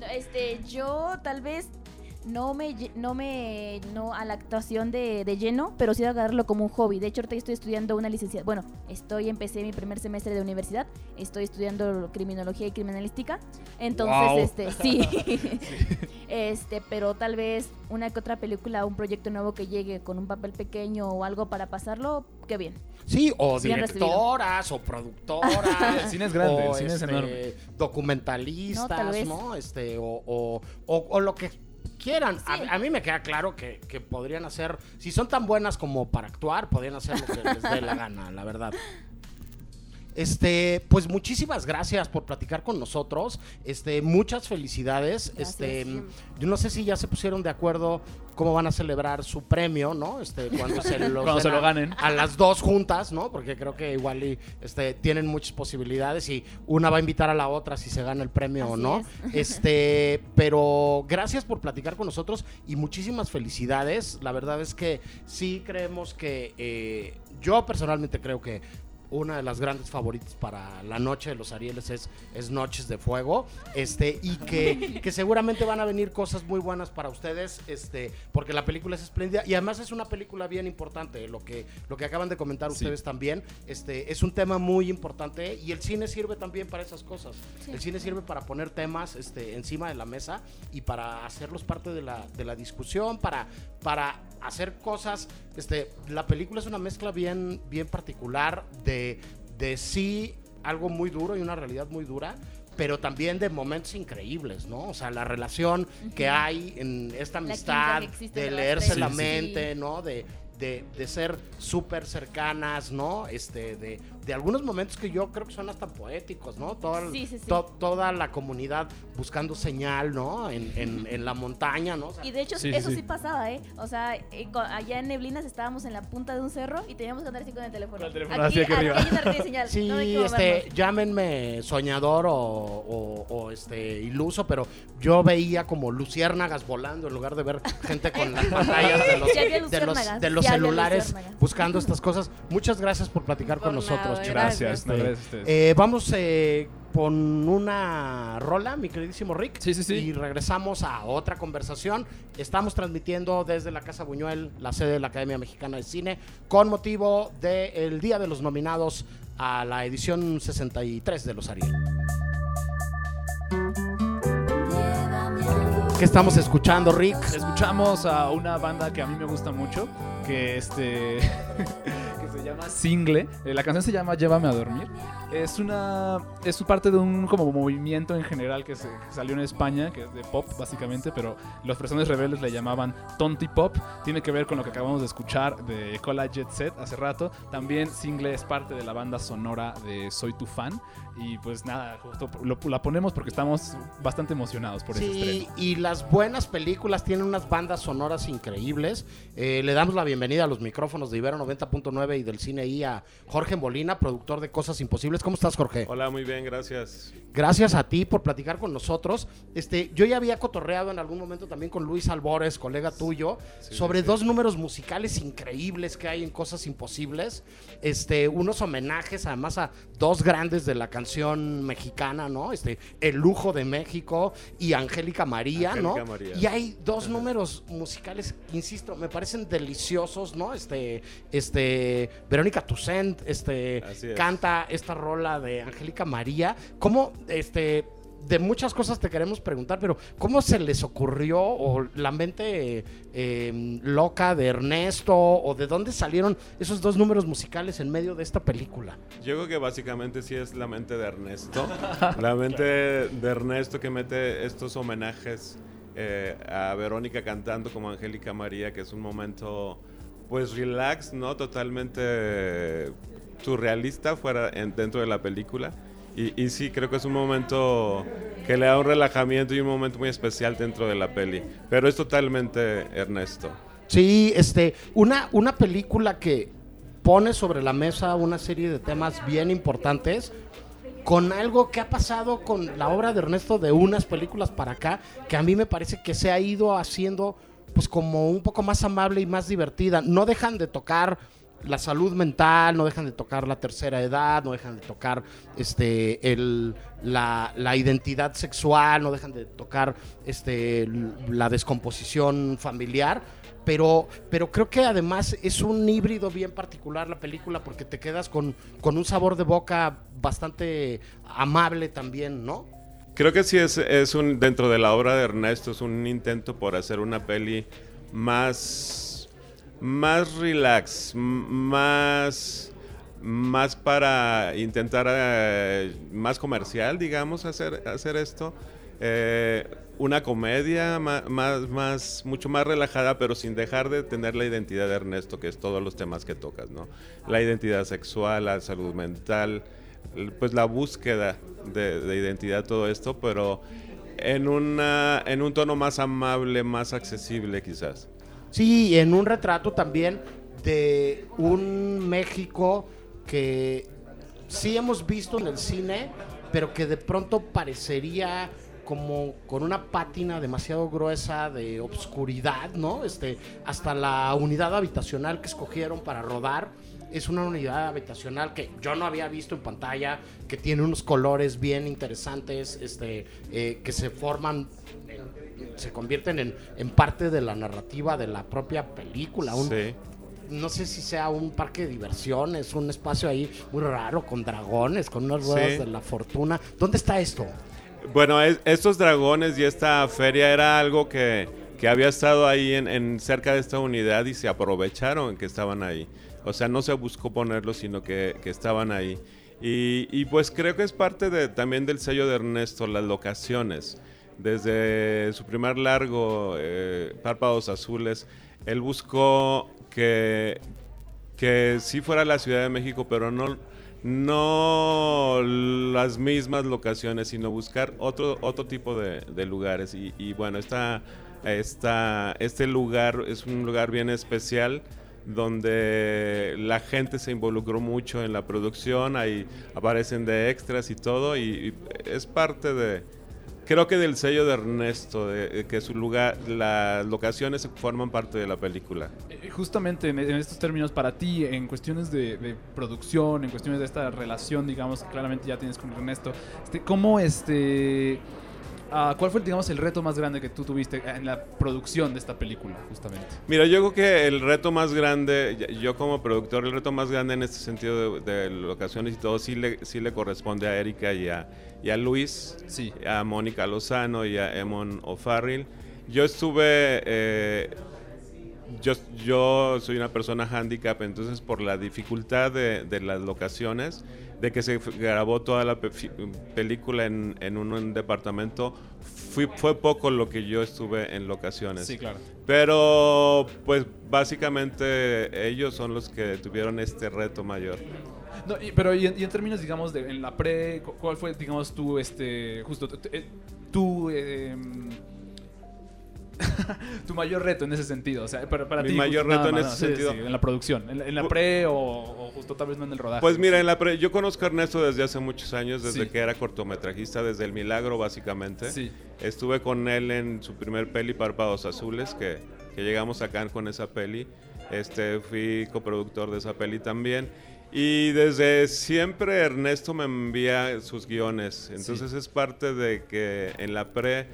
No, Este, yo tal vez no me, no me, no a la actuación de, de lleno, pero sí agarrarlo como un hobby. De hecho, ahorita estoy estudiando una licenciatura. Bueno, estoy, empecé mi primer semestre de universidad. Estoy estudiando criminología y criminalística. Entonces, este, sí. este, pero tal vez una que otra película, un proyecto nuevo que llegue con un papel pequeño o algo para pasarlo, qué bien. Sí, o Bien recibido. directoras, o productoras. El cine es grande, o, el cine es este, enorme. Documentalistas, No. ¿no? Este, o, o, o- o lo que quieran. A- mí me queda claro que, que podrían hacer, si son tan buenas como para actuar, podrían hacer lo que les dé la gana, la verdad. Este, pues muchísimas gracias por platicar con nosotros. Este, muchas felicidades. Este, yo no sé si ya se pusieron de acuerdo cómo van a celebrar su premio, ¿no? Este, cuando se lo, Cuando se lo ganen. A las dos juntas, ¿no? Porque creo que igual y, este, tienen muchas posibilidades y una va a invitar a la otra si se gana el premio o no. es. Este, pero gracias por platicar con nosotros y muchísimas felicidades. La verdad es que sí creemos que eh, yo personalmente creo que una de las grandes favoritas para la noche de los Arieles es, es Noches de Fuego, este, y que, que seguramente van a venir cosas muy buenas para ustedes, este, porque la película es espléndida y además es una película bien importante, lo que, lo que acaban de comentar Sí. ustedes también, este, es un tema muy importante y el cine sirve también para esas cosas. Sí. El cine sirve para poner temas este, encima de la mesa y para hacerlos parte de la, de la discusión, para, para hacer cosas. Este, la película es una mezcla bien, bien particular de, de sí algo muy duro y una realidad muy dura. Pero también de momentos increíbles, ¿no? O sea, la relación que hay en esta amistad, de leerse la sí. mente, ¿no? De, de, de ser súper cercanas, ¿no? Este, de, de algunos momentos que yo creo que son hasta poéticos, ¿no? Toda, el- Sí, sí, sí. to- toda la comunidad buscando señal, ¿no? En, en- en la montaña, ¿no? O sea, Y de hecho, eso sí. sí. pasaba, ¿eh? O sea, eh, allá en Neblinas estábamos en la punta de un cerro y teníamos que andar así con el teléfono. el teléfono aquí, así aquí arriba. hay una red de señal. Sí, no este, llámenme soñador o, o- o, este iluso, pero yo veía como luciérnagas volando en lugar de ver gente con las pantallas de los, de los, de los celulares buscando estas cosas. Muchas gracias por platicar con Por nosotros, nada, chicos. gracias. No, Este, gracias a ustedes. eh, vamos eh, con una rola, mi queridísimo Rick. Sí, sí, sí. Y regresamos a otra conversación. Estamos transmitiendo desde la Casa Buñuel, la sede de la Academia Mexicana de Cine, con motivo del Día de los Nominados a la edición 63 de los Ariel. ¿Qué estamos escuchando, Rick? Escuchamos a una banda que a mí me gusta mucho, que este que se llama Single. Eh, la canción se llama Llévame a dormir. Es una es parte de un como movimiento en general que, se, que salió en España, que es de pop básicamente, pero los personajes rebeldes le llamaban Tonti Pop. Tiene que ver con lo que acabamos de escuchar de Cola Jet Set hace rato. También Single es parte de la banda sonora de Soy tu fan y pues nada, justo lo- la ponemos porque estamos bastante emocionados por ese Sí, estreno. y las buenas películas tienen unas bandas sonoras increíbles. Eh, le damos la bienvenida a los micrófonos de Ibero 90.9 y del Cine I a Jorge Molina, productor de Cosas Imposibles. ¿Cómo estás, Jorge? Hola, muy bien, gracias. Gracias a ti por platicar con nosotros. Este, yo ya había cotorreado en algún momento también con Luis Albores, colega tuyo, Sí, sobre sí. dos números musicales increíbles que hay en Cosas Imposibles. Este, unos homenajes además a dos grandes de la canción mexicana, ¿no? Este, El Lujo de México y Angélica María, ¿no? María. Y hay dos números musicales, insisto, me parecen deliciosos, ¿no? Este, este, Verónica Toussaint, este, es. canta esta rola de Angélica María. ¿Cómo, este, de muchas cosas te queremos preguntar, pero ¿cómo se les ocurrió o la mente eh, loca de Ernesto o de dónde salieron esos dos números musicales en medio de esta película? Yo creo que básicamente sí es la mente de Ernesto. la mente de Ernesto que mete estos homenajes eh, a Verónica cantando como Angélica María, que es un momento pues relax, ¿no? Totalmente surrealista fuera en- dentro de la película. Y, y sí, creo que es un momento que le da un relajamiento y un momento muy especial dentro de la peli. Pero es totalmente Ernesto. Sí, este, una, una película que pone sobre la mesa una serie de temas bien importantes con algo que ha pasado con la obra de Ernesto de unas películas para acá, que a mí me parece que se ha ido haciendo pues como un poco más amable y más divertida. No dejan de tocar la salud mental, no dejan de tocar la tercera edad, no dejan de tocar este el, la, la identidad sexual, no dejan de tocar este la descomposición familiar. Pero, pero creo que además es un híbrido bien particular la película porque te quedas con, con un sabor de boca bastante amable también, ¿no? Creo que sí es, es un, dentro de la obra de Ernesto, es un intento por hacer una peli más, más relax, más, más para intentar, eh, más comercial, digamos, hacer, hacer esto. Eh, una comedia más, más, mucho más relajada, pero sin dejar de tener la identidad de Ernesto, que es todos los temas que tocas, ¿no? La identidad sexual, la salud mental, pues la búsqueda de, de identidad, todo esto, pero en, una, en un tono más amable, más accesible quizás. Sí, en un retrato también de un México que sí hemos visto en el cine, pero que de pronto parecería como con una pátina demasiado gruesa de obscuridad, ¿no? Este, hasta la unidad habitacional que escogieron para rodar es una unidad habitacional que yo no había visto en pantalla, que tiene unos colores bien interesantes, este, eh, que se forman, se convierten en, en parte de la narrativa de la propia película. Un- Sí. No sé si sea un parque de diversiones, un espacio ahí muy raro con dragones, con unas ruedas Sí. de la fortuna. ¿Dónde está esto? Bueno, es- estos dragones y esta feria era algo que, que había estado ahí en, en cerca de esta unidad y se aprovecharon que estaban ahí. O sea, no se buscó ponerlos, sino que, que estaban ahí. Y, y pues creo que es parte de, también del sello de Ernesto, las locaciones. Desde su primer largo, eh, Párpados Azules, él buscó que, que sí fuera la Ciudad de México, pero no, no las mismas locaciones, sino buscar otro, otro tipo de, lugares. Y, bueno, esta, esta, este lugar es un lugar bien especial donde la gente se involucró mucho en la producción, ahí aparecen de extras y todo, y es parte de, creo que del sello de Ernesto, de, de que su lugar, las locaciones forman parte de la película. Eh, Justamente en, estos términos, para ti, en cuestiones de, de producción, en cuestiones de esta relación, digamos, que claramente ya tienes con Ernesto, este, ¿cómo este... ah, ¿Cuál fue, digamos, el reto más grande que tú tuviste en la producción de esta película, justamente? Mira, yo creo que el reto más grande, yo como productor, el reto más grande en este sentido de, de locaciones y todo, sí le, sí le corresponde a Erika y a, y a Luis, a Mónica Lozano y a Emon O'Farrill. Yo estuve, eh, yo, yo soy una persona handicap, entonces por la dificultad de, de las locaciones, de que se grabó toda la pe- película en, en un, un departamento, fui- fue poco lo que yo estuve en locaciones. Sí, claro. Pero, pues básicamente ellos son los que tuvieron este reto mayor. No, y- pero y en, y en términos, digamos, de en la pre, cu- ¿cuál fue, digamos, tu, este, justo, tu- eh, tu, mayor reto en ese sentido? O sea, para, para Mi ti. mayor justo, reto en más, ese sentido. sí, en la producción, en la, en la pre o, o justo tal vez no en el rodaje. Pues mira, en la pre- yo conozco a Ernesto desde hace muchos años, desde Sí. que era cortometrajista, desde El Milagro básicamente. Sí. Estuve con él en su primer peli, Párpados Azules, que, que llegamos acá con esa peli. Este, fui coproductor de esa peli también. Y desde siempre Ernesto me envía sus guiones. Entonces es parte de que en la pre,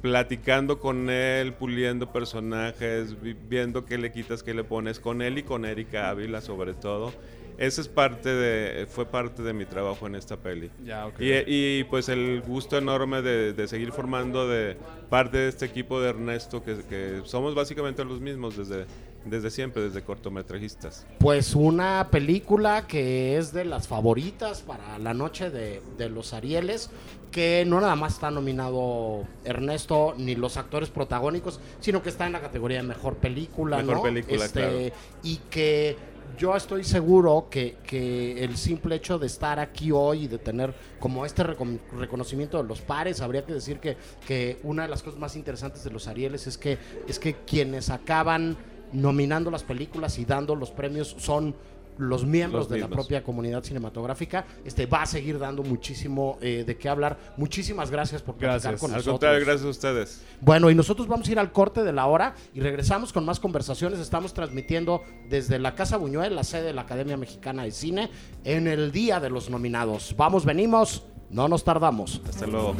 platicando con él, puliendo personajes, vi- viendo qué le quitas, qué le pones, con él y con Erika Ávila sobre todo. Ese es parte de, fue parte de mi trabajo en esta peli. Ya. Y, y, pues el gusto enorme de, de seguir formando de parte de este equipo de Ernesto, que, que somos básicamente los mismos desde, desde siempre, desde cortometrajistas. Pues una película que es de las favoritas para la noche de, de los Arieles, que no nada más está nominado Ernesto ni los actores protagónicos, sino que está en la categoría de mejor película, Mejor ¿no? película, Este, claro. Y que yo estoy seguro que, que el simple hecho de estar aquí hoy y de tener como este recon- reconocimiento de los pares, habría que decir que, que una de las cosas más interesantes de los Arieles es que, es que quienes acaban nominando las películas y dando los premios son los miembros Los de la propia comunidad cinematográfica. Este va a seguir dando muchísimo eh, de qué hablar. Muchísimas gracias por platicar Gracias. con Al nosotros. contrario, gracias a ustedes. Bueno, y nosotros vamos a ir al corte de la hora y regresamos con más conversaciones. Estamos transmitiendo desde la Casa Buñuel, la sede de la Academia Mexicana de Cine, en el Día de los Nominados. Vamos, venimos, no nos tardamos. Hasta luego.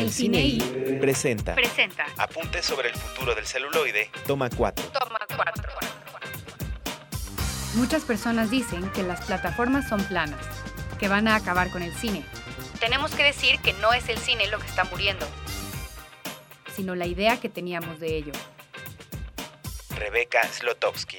El cine y presenta presenta. Apuntes sobre el futuro del celuloide. Toma 4. Toma cuatro. Muchas personas dicen que las plataformas son planas, que van a acabar con el cine. Tenemos que decir que no es el cine lo que está muriendo, sino la idea que teníamos de ello. Rebeca Slotowski.